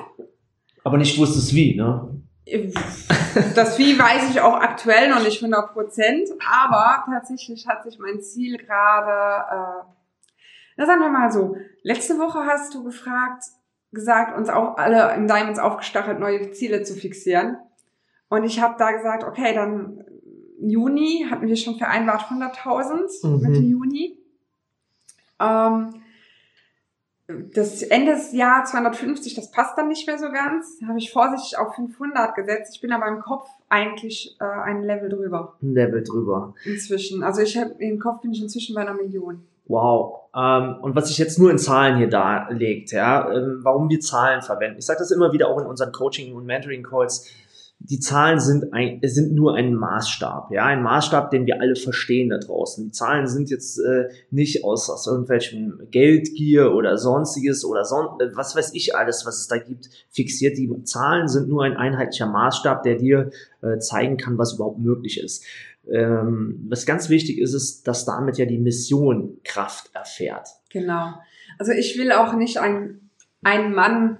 Aber nicht wusstest wie, ne? Das Wie weiß ich auch aktuell noch nicht 100 Prozent, aber tatsächlich hat sich mein Ziel gerade, äh, sagen wir mal so, letzte Woche hast du gefragt, gesagt, uns auch alle in Diamonds aufgestachelt, neue Ziele zu fixieren. Und ich habe da gesagt, okay, dann Juni hatten wir schon vereinbart 100.000 mhm. Mitte Juni. Ähm, das Ende des Jahr 250, das passt dann nicht mehr so ganz. Da habe ich vorsichtig auf 500 gesetzt. Ich bin aber im Kopf eigentlich äh, ein Level drüber. Ein Level drüber. Inzwischen. Also ich habe im Kopf bin ich inzwischen bei einer Million. Wow. Ähm, und was sich jetzt nur in Zahlen hier darlegt, ja, ähm, warum wir Zahlen verwenden. Ich sage das immer wieder auch in unseren Coaching- und Mentoring-Calls die Zahlen sind, ein, sind nur ein Maßstab, ja, ein Maßstab, den wir alle verstehen da draußen. Die Zahlen sind jetzt äh, nicht aus, aus irgendwelchem Geldgier oder sonstiges oder son äh, was weiß ich alles, was es da gibt, fixiert. Die Zahlen sind nur ein einheitlicher Maßstab, der dir äh, zeigen kann, was überhaupt möglich ist. Ähm, was ganz wichtig ist, ist, dass damit ja die Mission Kraft erfährt. Genau. Also ich will auch nicht ein, ein Mann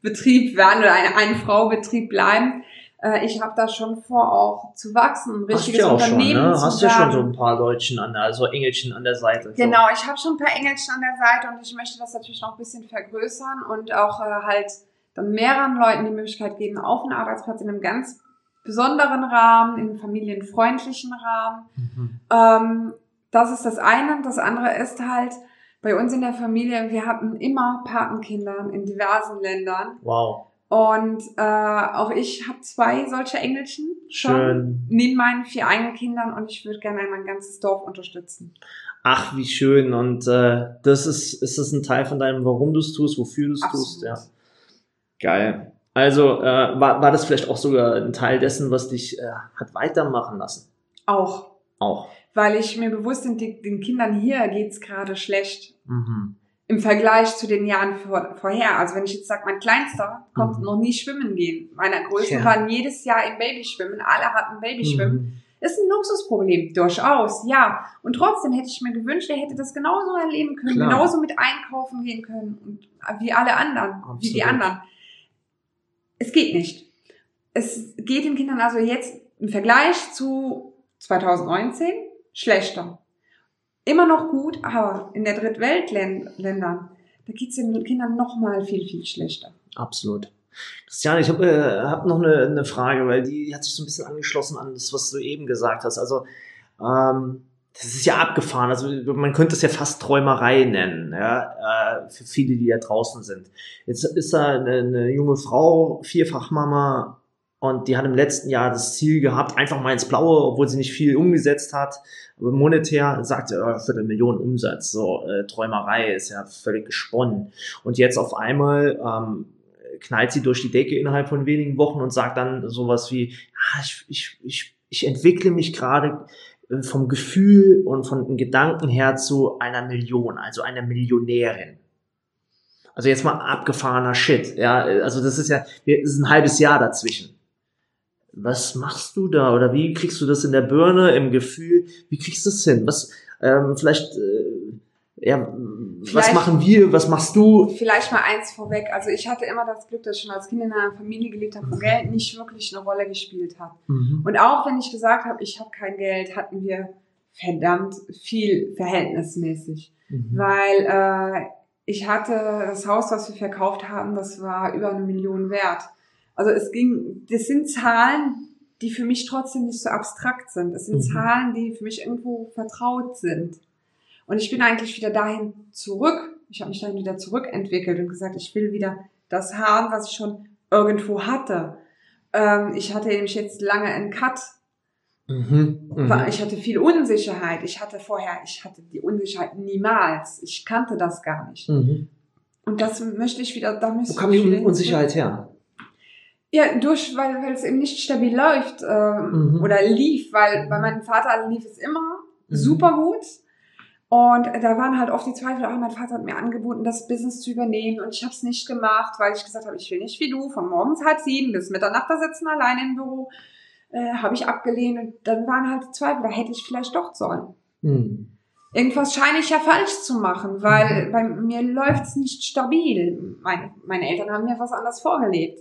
Betrieb werden oder ein, ein Frau Betrieb bleiben äh, ich habe da schon vor, auch zu wachsen, ein richtiges Hast ja Unternehmen schon, ne? Hast ja schon so ein paar Leutchen an der, also Engelchen an der Seite. Genau, ich habe schon ein paar Engelchen an der Seite und ich möchte das natürlich noch ein bisschen vergrößern und auch äh, halt dann mehreren Leuten die Möglichkeit geben, auf einen Arbeitsplatz in einem ganz besonderen Rahmen, in einem familienfreundlichen Rahmen. Mhm. Ähm, das ist das eine. Das andere ist halt, bei uns in der Familie, wir hatten immer Patenkinder in diversen Ländern. Wow. Und äh, auch ich habe zwei solche Engelchen schon schön. neben meinen vier eigenen Kindern und ich würde gerne mein ganzes Dorf unterstützen. Ach, wie schön. Und äh, das ist, ist das ein Teil von deinem, warum du es tust, wofür du es tust, ja. Geil. Also äh, war, war das vielleicht auch sogar ein Teil dessen, was dich äh, hat weitermachen lassen? Auch. Auch. Weil ich mir bewusst bin, den Kindern hier geht's gerade schlecht. Mhm im Vergleich zu den Jahren vor, vorher. Also wenn ich jetzt sage, mein Kleinster konnte mhm. noch nie schwimmen gehen. Meine Größten ja. waren jedes Jahr im Babyschwimmen. Alle hatten Babyschwimmen. Mhm. Ist ein Luxusproblem, durchaus, ja. Und trotzdem hätte ich mir gewünscht, er hätte das genauso erleben können, Klar. genauso mit einkaufen gehen können und wie alle anderen, Absolut. wie die anderen. Es geht nicht. Es geht den Kindern also jetzt im Vergleich zu 2019 schlechter immer noch gut, aber in der Drittweltländern, da geht es den Kindern noch mal viel, viel schlechter. Absolut. Christiane, ich habe äh, hab noch eine, eine Frage, weil die hat sich so ein bisschen angeschlossen an das, was du eben gesagt hast. Also, ähm, das ist ja abgefahren. Also man könnte es ja fast Träumerei nennen, ja, äh, für viele, die da draußen sind. Jetzt ist da eine, eine junge Frau, Vierfachmama, und die hat im letzten Jahr das Ziel gehabt, einfach mal ins Blaue, obwohl sie nicht viel umgesetzt hat. Aber monetär sagt sie, oh, Viertelmillion Umsatz. So, äh, Träumerei ist ja völlig gesponnen. Und jetzt auf einmal ähm, knallt sie durch die Decke innerhalb von wenigen Wochen und sagt dann sowas wie, ah, ich, ich, ich, ich entwickle mich gerade äh, vom Gefühl und von den Gedanken her zu einer Million, also einer Millionärin. Also jetzt mal abgefahrener Shit. Ja, also das ist ja, das ist ein halbes Jahr dazwischen was machst du da oder wie kriegst du das in der Birne, im Gefühl, wie kriegst du das hin? Was, ähm, vielleicht, äh, ja, vielleicht, was machen wir, was machst du? Vielleicht mal eins vorweg. Also ich hatte immer das Glück, dass ich schon als Kind in einer Familie gelebt habe, wo mhm. Geld nicht wirklich eine Rolle gespielt hat. Mhm. Und auch wenn ich gesagt habe, ich habe kein Geld, hatten wir verdammt viel verhältnismäßig. Mhm. Weil äh, ich hatte das Haus, was wir verkauft haben, das war über eine Million wert. Also es ging, das sind Zahlen, die für mich trotzdem nicht so abstrakt sind. Es sind Mhm. Zahlen, die für mich irgendwo vertraut sind. Und ich bin eigentlich wieder dahin zurück. Ich habe mich dahin wieder zurückentwickelt und gesagt, ich will wieder das haben, was ich schon irgendwo hatte. Ähm, ich hatte nämlich jetzt lange einen Cut. Mhm. Mhm. Ich hatte viel Unsicherheit. Ich hatte vorher, ich hatte die Unsicherheit niemals. Ich kannte das gar nicht. Mhm. Und das möchte ich wieder, da möchte Wo kam die Unsicherheit her? Ja, durch, weil, weil es eben nicht stabil läuft ähm, Mhm. oder lief, weil bei meinem Vater lief es immer Mhm. super gut. Und da waren halt oft die Zweifel, ah, mein Vater hat mir angeboten, das Business zu übernehmen und ich habe es nicht gemacht, weil ich gesagt habe, ich will nicht wie du, von morgens halb sieben bis Mitternacht da sitzen, alleine im Büro, äh, habe ich abgelehnt und dann waren halt die Zweifel, da hätte ich vielleicht doch sollen. Mhm. Irgendwas scheine ich ja falsch zu machen, weil bei mir läuft es nicht stabil. Meine, meine Eltern haben mir was anderes vorgelebt.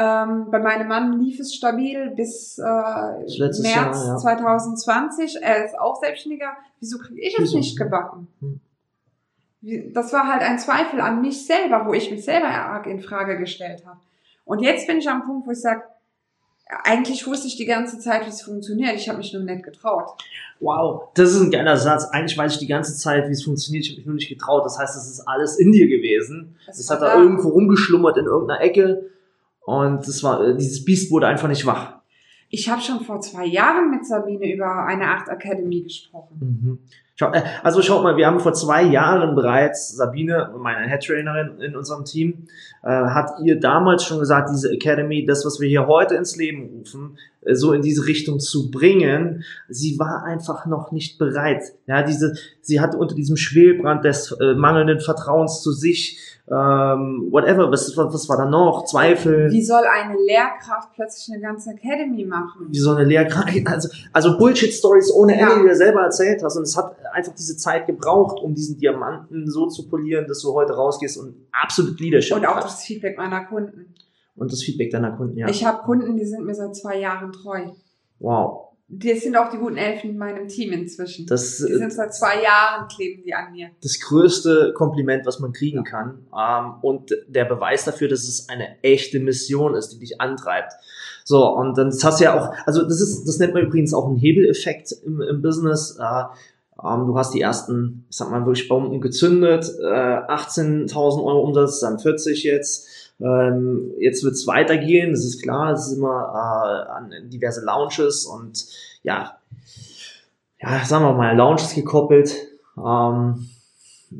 Ähm, bei meinem Mann lief es stabil bis äh, März Jahr, ja. 2020. Er ist auch Selbstständiger. Wieso kriege ich es nicht gebacken? Hm. Das war halt ein Zweifel an mich selber, wo ich mich selber arg in Frage gestellt habe. Und jetzt bin ich am Punkt, wo ich sage, eigentlich wusste ich die ganze Zeit, wie es funktioniert. Ich habe mich nur nicht getraut. Wow, das ist ein geiler Satz. Eigentlich weiß ich die ganze Zeit, wie es funktioniert. Ich habe mich nur nicht getraut. Das heißt, es ist alles in dir gewesen. Es hat da da. irgendwo rumgeschlummert in irgendeiner Ecke. Und das war, äh, dieses Biest wurde einfach nicht wach. Ich habe schon vor zwei Jahren mit Sabine über eine Art Academy gesprochen. Mhm. Schau, äh, also schaut mal, wir haben vor zwei Jahren bereits, Sabine, meine Head-Trainerin in unserem Team, äh, hat ihr damals schon gesagt, diese Academy, das, was wir hier heute ins Leben rufen, so in diese Richtung zu bringen, sie war einfach noch nicht bereit. Ja, diese, sie hatte unter diesem Schwelbrand des äh, mangelnden Vertrauens zu sich, ähm, whatever, was, was, war da noch? Zweifel. Wie soll eine Lehrkraft plötzlich eine ganze Academy machen? wie so eine Lehrkraft, also, also Bullshit-Stories ohne Ende, Ja. die du selber erzählt hast. Und es hat einfach diese Zeit gebraucht, um diesen Diamanten so zu polieren, dass du heute rausgehst und absolut Leadership Und auch hast. das Feedback meiner Kunden. Und das Feedback deiner Kunden, ja. Ich habe Kunden, die sind mir seit zwei Jahren treu. wow. Das sind auch die guten Elfen in meinem Team inzwischen. Das, die sind seit zwei Jahren, kleben die an mir. das größte Kompliment, was man kriegen kann. Ähm, und der Beweis dafür, dass es eine echte Mission ist, die dich antreibt. So, und dann hast du ja auch, also das ist, das nennt man übrigens auch einen Hebeleffekt im, im Business. Äh, ähm, du hast die ersten, ich sag mal, wirklich Bomben gezündet, äh, 18.000 Euro Umsatz, dann 40 jetzt. Ähm, jetzt wird's weitergehen, das ist klar, es ist immer äh, an diverse Lounges und ja, ja, sagen wir mal, Lounges gekoppelt. Ähm,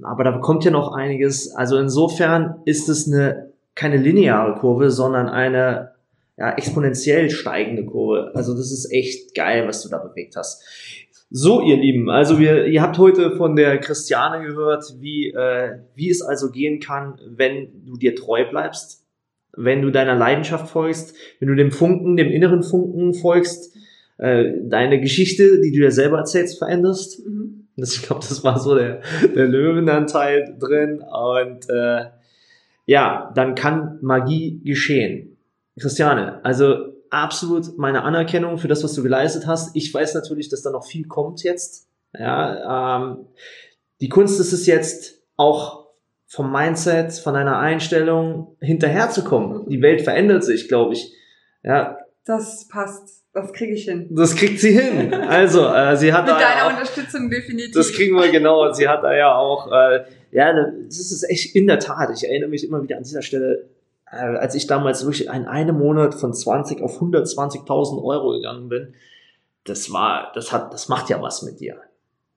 aber da kommt ja noch einiges. Also insofern ist es eine keine lineare Kurve, sondern eine ja, exponentiell steigende Kurve. Also das ist echt geil, was du da bewegt hast. So, ihr Lieben, also wir, ihr habt heute von der Christiane gehört, wie, äh, wie es also gehen kann, wenn du dir treu bleibst, wenn du deiner Leidenschaft folgst, wenn du dem Funken, dem inneren Funken folgst, äh, deine Geschichte, die du dir selber erzählst, veränderst. Mhm. Das, ich glaube, das war so der, der Löwenanteil drin. Und äh, ja, dann kann Magie geschehen. Christiane, also absolut meine Anerkennung für das, was du geleistet hast. Ich weiß natürlich, dass da noch viel kommt jetzt. Ja, ähm, die Kunst ist es jetzt auch vom Mindset, von deiner Einstellung hinterherzukommen. Die Welt verändert sich, glaube ich. Ja, Das passt. Das kriege ich hin. das kriegt sie hin. Also, äh, sie hat Mit deiner auch, Unterstützung definitiv. das kriegen wir genau. Sie hat da ja auch, äh, ja, das ist echt in der Tat. Ich erinnere mich immer wieder an dieser Stelle, als ich damals wirklich in einem Monat von 20 auf 120.000 Euro gegangen bin. Das war, das hat, das macht ja was mit dir.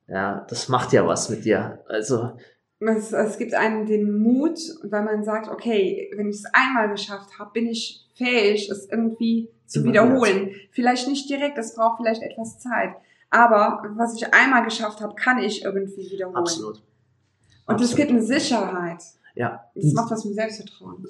Ja, das macht ja was mit dir. Also, es, es gibt einem den Mut, weil man sagt, okay, wenn ich es einmal geschafft habe, bin ich fähig, es irgendwie zu wiederholen. Vielleicht nicht direkt, es braucht vielleicht etwas Zeit. Aber was ich einmal geschafft habe, kann ich irgendwie wiederholen. absolut. Und es gibt eine Sicherheit. Ja. Das macht was mit Selbstvertrauen.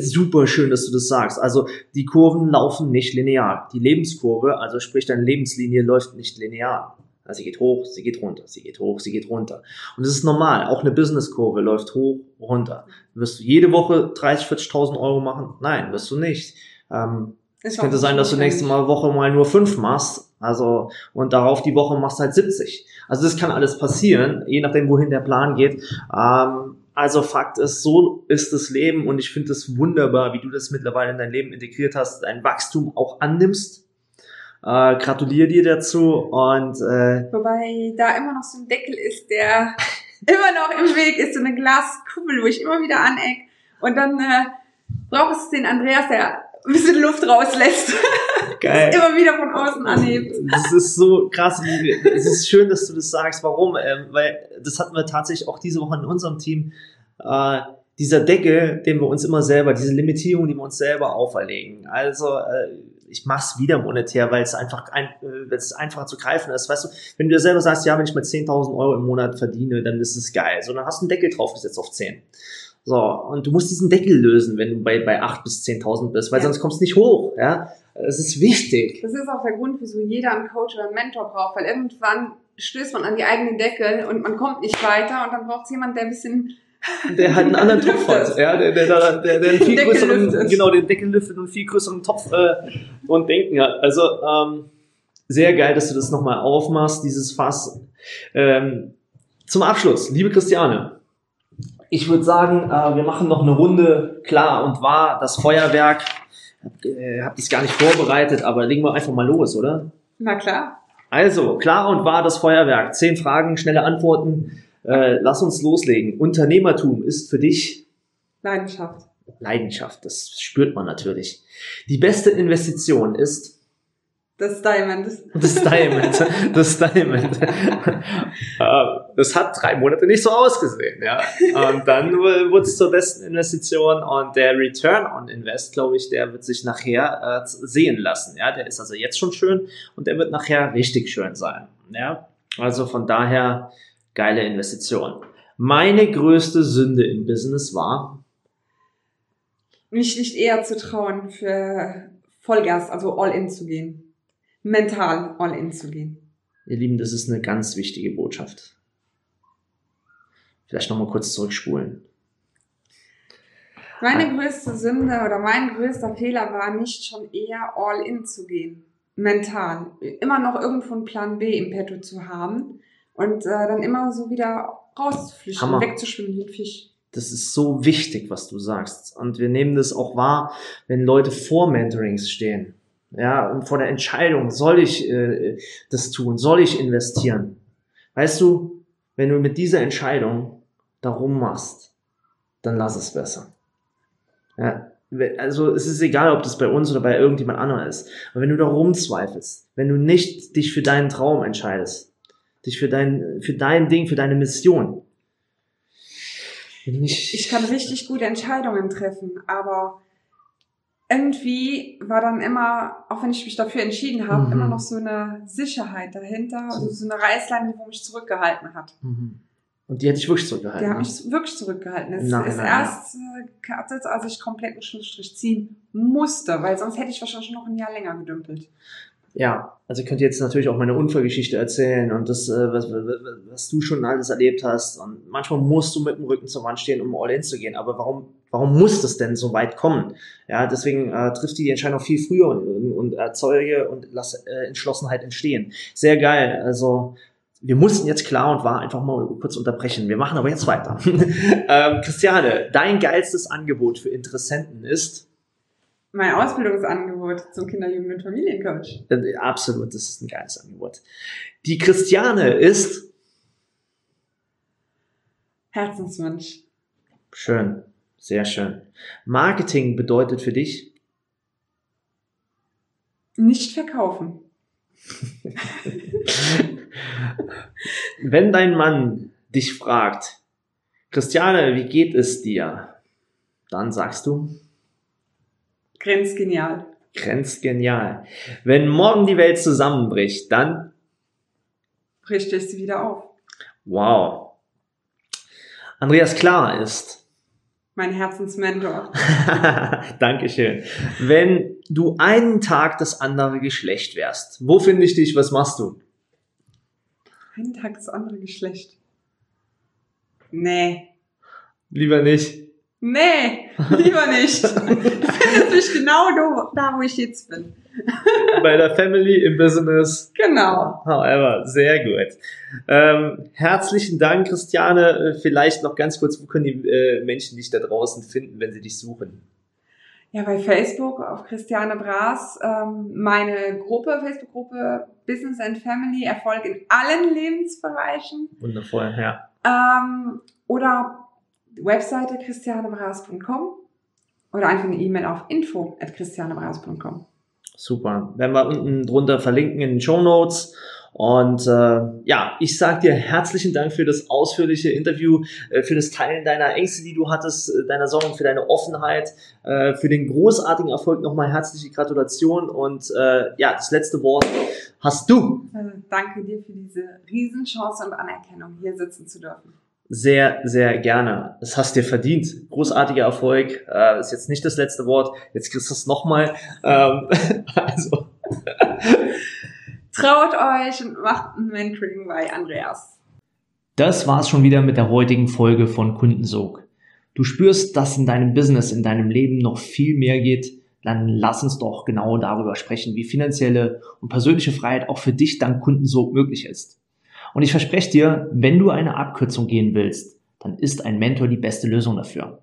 Super schön, dass du das sagst. Also die Kurven laufen nicht linear. Die Lebenskurve, also sprich deine Lebenslinie, läuft nicht linear. Also sie geht hoch, sie geht runter, sie geht hoch, sie geht runter. Und das ist normal. Auch eine Businesskurve läuft hoch, runter. Wirst du jede Woche 30, 40.000 Euro machen? Nein, wirst du nicht. Ähm, Es könnte sein, dass du nächste Mal Woche mal nur fünf machst. Also, und darauf die Woche machst halt 70. Also das kann alles passieren, je nachdem, wohin der Plan geht. Ähm, also Fakt ist, so ist das Leben und ich finde es wunderbar, wie du das mittlerweile in dein Leben integriert hast, dein Wachstum auch annimmst. Äh, gratuliere dir dazu und äh, Wobei da immer noch so ein Deckel ist, der immer noch im Weg ist, so eine Glaskuppel, wo ich immer wieder aneck. Und dann äh, braucht es den Andreas, der ein bisschen Luft rauslässt. geil. immer wieder von außen anhebt. Das ist so krass. Es ist schön, dass du das sagst. Warum? Ähm, weil das hatten wir tatsächlich auch diese Woche in unserem Team. Äh, dieser Deckel, den wir uns immer selber, diese Limitierung, die wir uns selber auferlegen. Also äh, ich mach's wieder monetär, weil es einfach ein, äh, es einfacher zu greifen ist. Weißt du, wenn du dir selber sagst, ja, wenn ich mal 10.000 Euro im Monat verdiene, dann ist es geil. So, dann hast du einen Deckel draufgesetzt auf 10. So, und du musst diesen Deckel lösen, wenn du bei, bei 8 bis 10.000 bist, weil Ja. sonst kommst du nicht hoch. Ja, Es ist wichtig. Das ist auch der Grund, wieso jeder einen Coach oder einen Mentor braucht, weil irgendwann stößt man an die eigenen Deckel und man kommt nicht weiter und dann braucht es jemand, der ein bisschen Der hat einen anderen Topf hat, ja, der, der, der, der, der einen viel Deckel größeren, lüftet. genau, den Deckel lüftet und einen viel größeren Topf äh, und Denken hat. Also ähm, sehr geil, dass du das nochmal aufmachst, dieses Fass. Ähm, zum Abschluss, liebe Christiane, ich würde sagen, äh, wir machen noch eine Runde klar und wahr, das Feuerwerk. Äh, hab dies gar nicht vorbereitet, aber legen wir einfach mal los, oder? Na klar. Also, klar und wahr das Feuerwerk. Zehn Fragen, schnelle Antworten. Äh, lass uns loslegen. Unternehmertum ist für dich Leidenschaft. Leidenschaft. Das spürt man natürlich. Die beste Investition ist Das Diamond. Das Diamond. Das Diamond. Äh, das hat drei Monate nicht so ausgesehen, ja. Und dann wurde es zur besten Investition und der Return on Invest, glaube ich, der wird sich nachher äh, sehen lassen, ja. Der ist also jetzt schon schön und der wird nachher richtig schön sein, ja. Also von daher geile Investition. Meine größte Sünde im Business war, mich nicht eher zu trauen, für Vollgas, also All-In zu gehen. Mental All-In zu gehen. Ihr Lieben, das ist eine ganz wichtige Botschaft. Vielleicht nochmal kurz zurückspulen. Meine größte Sünde oder mein größter Fehler war nicht schon eher All-In zu gehen. Mental. Immer noch irgendwo einen Plan B im Petto zu haben und äh, dann immer so wieder rauszuflüchten, Hammer. wegzuschwimmen wie ein Fisch. Das ist so wichtig, was du sagst. Und wir nehmen das auch wahr, wenn Leute vor Mentorings stehen. Ja, und vor der Entscheidung, soll ich äh, das tun, soll ich investieren? Weißt du, wenn du mit dieser Entscheidung darum machst, dann lass es besser. Ja, also es ist egal, ob das bei uns oder bei irgendjemand anderem ist. Aber wenn du da rumzweifelst, wenn du nicht dich für deinen Traum entscheidest, dich für dein, für dein Ding, für deine Mission, nicht, Ich kann richtig gute Entscheidungen treffen, aber irgendwie war dann immer, auch wenn ich mich dafür entschieden habe, Mhm. immer noch so eine Sicherheit dahinter, also so eine Reißleine, die mich zurückgehalten hat. Mhm. Und die hätte ich wirklich zurückgehalten. Die hat ne? mich wirklich zurückgehalten. Es Nein, ist nein, erst äh, geartet, als ich komplett einen Schlussstrich ziehen musste, weil sonst hätte ich wahrscheinlich noch ein Jahr länger gedümpelt. Ja, also ich könnte jetzt natürlich auch meine Unfallgeschichte erzählen und das, äh, was, was, du schon alles erlebt hast. Und manchmal musst du mit dem Rücken zur Wand stehen, um all in zu gehen. Aber warum, warum muss das denn so weit kommen? Ja, deswegen äh, trifft die Entscheidung viel früher und, und erzeuge und lass äh, Entschlossenheit entstehen. Sehr geil. Also wir mussten jetzt klar und wahr einfach mal kurz unterbrechen. Wir machen aber jetzt weiter. ähm, Christiane, dein geilstes Angebot für Interessenten ist Mein Ausbildungsangebot zum Kinder-, Jugend- und Familiencoach. Äh, Absolut, das ist ein geiles Angebot. Die Christiane ist Herzenswunsch. schön, sehr schön. Marketing bedeutet für dich Nicht verkaufen. Wenn dein Mann dich fragt, Christiane, wie geht es dir? Dann sagst du, Grenzgenial. grenzgenial. Wenn morgen die Welt zusammenbricht, dann, Richte ich sie wieder auf. wow. Andreas Klar ist, Mein Herzensmentor. Dankeschön. Wenn du einen Tag das andere Geschlecht wärst, wo finde ich dich, was machst du? Ein Tag das andere Geschlecht. Nee. Lieber nicht. Nee, lieber nicht. Du findest mich genau da, wo ich jetzt bin. Bei der Family im Business. Genau. However, sehr gut. Ähm, herzlichen Dank, Christiane. Äh, Vielleicht noch ganz kurz, wo können die äh, Menschen dich da draußen finden, wenn sie dich suchen? Ja, bei Facebook auf Christiane Braas, ähm, meine Gruppe, Facebook-Gruppe Business and Family, Erfolg in allen Lebensbereichen. Wundervoll, ja. Ähm, oder Webseite christianebras.com oder einfach eine E-Mail auf info at christianebras.com. Super. Werden wir unten drunter verlinken in den Show Notes. Und äh, ja, ich sage dir herzlichen Dank für das ausführliche Interview, äh, für das Teilen deiner Ängste, die du hattest, äh, deiner Sorgen, für deine Offenheit, äh, für den großartigen Erfolg. Nochmal herzliche Gratulation und äh, ja, das letzte Wort hast du. Also danke dir für diese Riesenchance und Anerkennung, hier sitzen zu dürfen. Sehr, sehr gerne. Das hast dir verdient. Großartiger Erfolg. Äh, ist jetzt nicht das letzte Wort. Jetzt kriegst du es nochmal. Ähm, also. Traut euch und macht ein Mentoring bei Andreas. Das war's schon wieder mit der heutigen Folge von Kundensog. Du spürst, dass in deinem Business, in deinem Leben noch viel mehr geht, dann lass uns doch genau darüber sprechen, wie finanzielle und persönliche Freiheit auch für dich dank Kundensog möglich ist. Und ich verspreche dir, wenn du eine Abkürzung gehen willst, dann ist ein Mentor die beste Lösung dafür.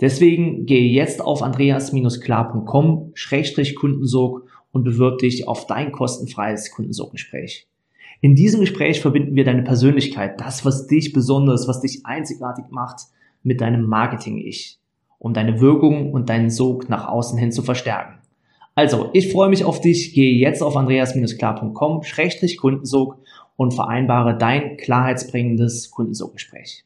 Deswegen gehe jetzt auf andreas-klar.com-kundensog und bewirb dich auf dein kostenfreies Kundensorggespräch. In diesem Gespräch verbinden wir deine Persönlichkeit, das, was dich besonders, was dich einzigartig macht, mit deinem Marketing-Ich, um deine Wirkung und deinen Sog nach außen hin zu verstärken. Also, ich freue mich auf dich. Gehe jetzt auf andreas-klar.com-kundensog und vereinbare dein klarheitsbringendes Kundensorggespräch.